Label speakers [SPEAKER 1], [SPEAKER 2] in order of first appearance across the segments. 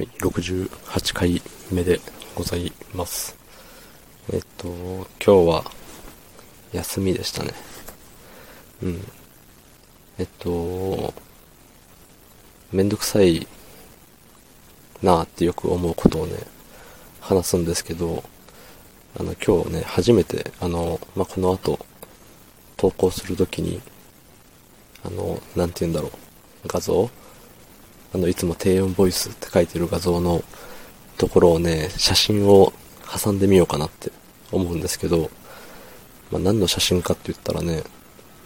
[SPEAKER 1] はい、68回目でございます。えっと、今日は休みでしたね。うん。えっと、めんどくさいなーってよく思うことをね、話すんですけど、あの、今日ね、初めて、あの、まあ、この後、投稿するときに、あの、なんて言うんだろう、画像あの、いつも低音ボイスって書いてる画像のところをね、写真を挟んでみようかなって思うんですけど、まあ、何の写真かって言ったらね、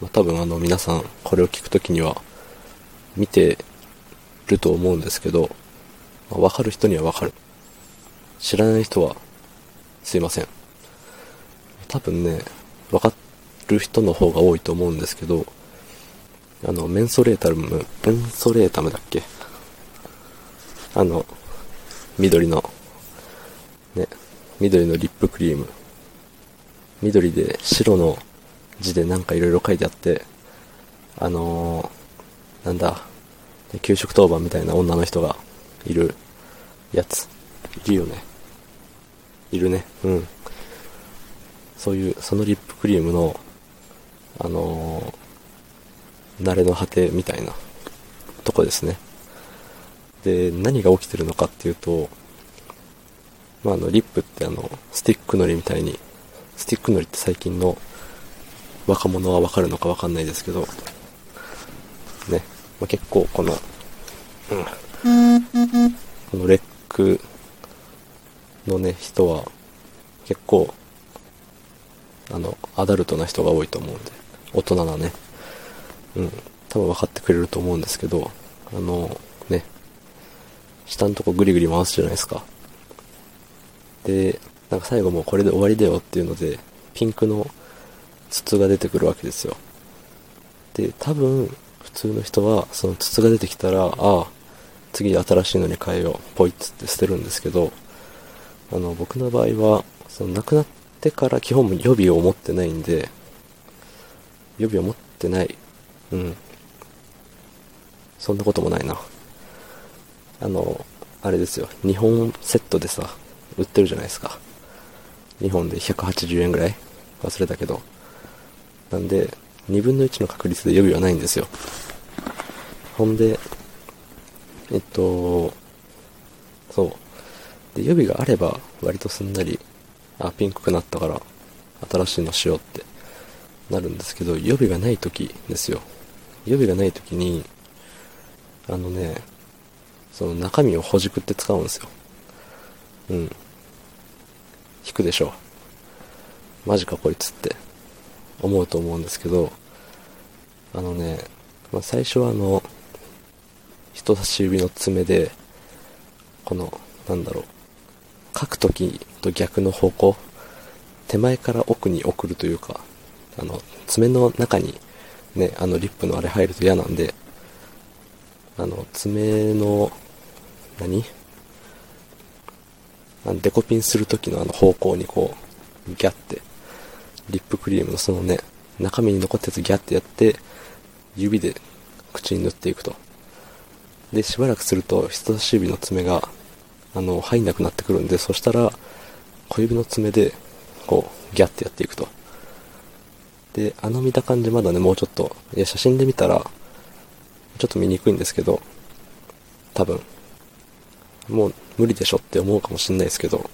[SPEAKER 1] まあ、多分あの皆さんこれを聞くときには見てると思うんですけど、まあ、わかる人にはわかる。知らない人はすいません。多分ね、わかる人の方が多いと思うんですけど、あの、メンソレータム、メンソレータムだっけ？あの、緑の、ね、緑のリップクリーム。緑で白の字でなんかいろいろ書いてあって、あのー、なんだ、給食当番みたいな女の人がいるやつ。いるよね。いるね。うん。そういう、そのリップクリームの、あのー、慣れの果てみたいなとこですね。で、何が起きてるのかっていうと、まあ、あの、リップってあの、スティックのりみたいに、スティックのりって最近の若者はわかるのかわかんないですけど、ね、まあ、結構この、うん、このレックのね、人は、結構、あの、アダルトな人が多いと思うんで、大人なね、うん、多分分かってくれると思うんですけど、あの、下のとこぐりぐり回すじゃないですか。で、なんか最後もうこれで終わりだよっていうので、ピンクの筒が出てくるわけですよ。で、多分、普通の人は、その筒が出てきたら、ああ、次新しいのに変えよう、ポイッつって捨てるんですけど、あの、僕の場合は、その亡くなってから基本予備を持ってないんで、予備を持ってない。うん。そんなこともないな。あの、あれですよ。日本セットでさ、売ってるじゃないですか。日本で180円ぐらい？忘れたけど。なんで、2分の1の確率で予備はないんですよ。ほんで、えっと、そう。で、予備があれば、割とすんなり、あ、ピンクくなったから、新しいのしようってなるんですけど、予備がない時ですよ。予備がない時に、あのね、その中身をほじくって使うんですよ。うん。引くでしょ。マジかこいつって思うと思うんですけど、あのね、まあ、最初はあの、人差し指の爪で、この、なんだろう、書くときと逆の方向、手前から奥に送るというか、あの、爪の中にね、あのリップのあれ入ると嫌なんで、あの、爪の、何？あのデコピンするときのあの方向にこう、ギャって、リップクリームのそのね、中身に残ったやつギャってやって、指で口に塗っていくと。で、しばらくすると人差し指の爪が、あの、入んなくなってくるんで、そしたら、小指の爪で、こう、ギャってやっていくと。で、あの見た感じまだね、もうちょっと、いや、写真で見たら、ちょっと見にくいんですけど、多分、もう無理でしょって思うかもしんないですけど、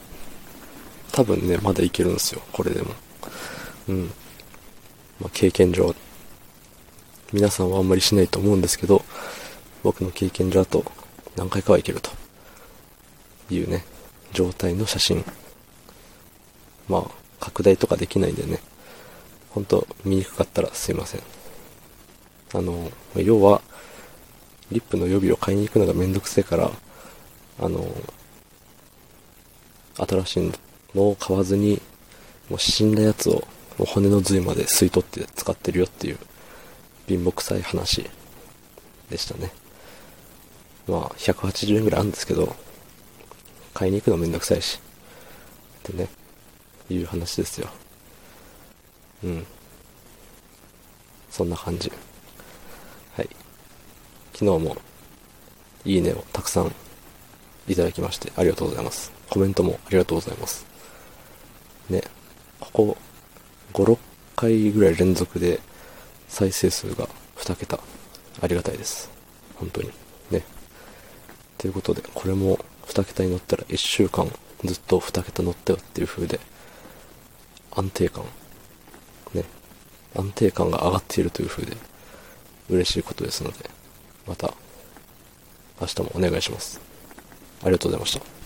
[SPEAKER 1] 多分ね、まだいけるんですよ、これでも。うん。まあ、経験上、皆さんはあんまりしないと思うんですけど、僕の経験上だと何回かはいけるというね、状態の写真。まあ、拡大とかできないんでね、ほんと見にくかったらすいません。あの、要は、リップの予備を買いに行くのがめんどくせえから、あの、新しいのを買わずに、もう死んだやつを、もう骨の髄まで吸い取って使ってるよっていう、貧乏臭い話でしたね。まあ、180円ぐらいあるんですけど、買いに行くのめんどくさいし、ってね、いう話ですよ。うん。そんな感じ。はい。昨日も、いいねをたくさんいただきまして、ありがとうございます。コメントもありがとうございます。ね、ここ、5、6回ぐらい連続で再生数が2桁。ありがたいです。本当に。ね。ということで、これも2桁に乗ったら1週間ずっと2桁乗ったよっていう風で、安定感、ね、安定感が上がっているという風で、嬉しいことですので、また、明日もお願いします。ありがとうございました。